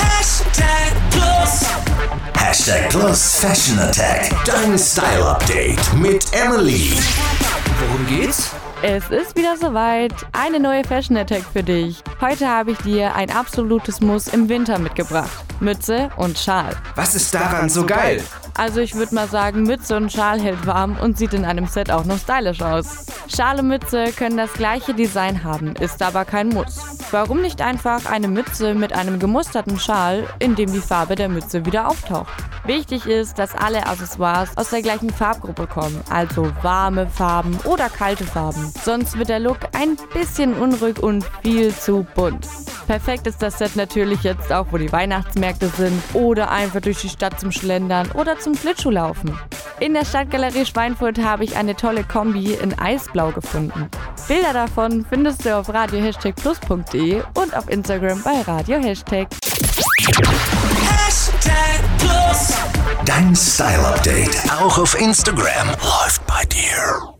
Hashtag Plus. Hashtag Plus Fashion Attack. Dein Style Update mit Emily. Worum geht's? Es ist wieder soweit. Eine neue Fashion Attack für dich. Heute habe ich dir ein absolutes Muss im Winter mitgebracht. Mütze und Schal. Was ist daran so geil? Also ich würde mal sagen, Mütze und Schal hält warm und sieht in einem Set auch noch stylisch aus. Schal und Mütze können das gleiche Design haben, ist aber kein Muss. Warum nicht einfach eine Mütze mit einem gemusterten Schal, in dem die Farbe der Mütze wieder auftaucht? Wichtig ist, dass alle Accessoires aus der gleichen Farbgruppe kommen, also warme Farben oder kalte Farben. Sonst wird der Look ein bisschen unruhig und viel zu bunt. Perfekt ist das Set natürlich jetzt auch, wo die Weihnachtsmärkte sind oder einfach durch die Stadt zum Schlendern oder zum Schlittschuhlaufen. In der Stadtgalerie Schweinfurt habe ich eine tolle Kombi in Eisblau gefunden. Bilder davon findest du auf radio-plus.de und auf Instagram bei Radio Hashtag. Hashtag Plus. Dein Style Update auch auf Instagram läuft bei dir.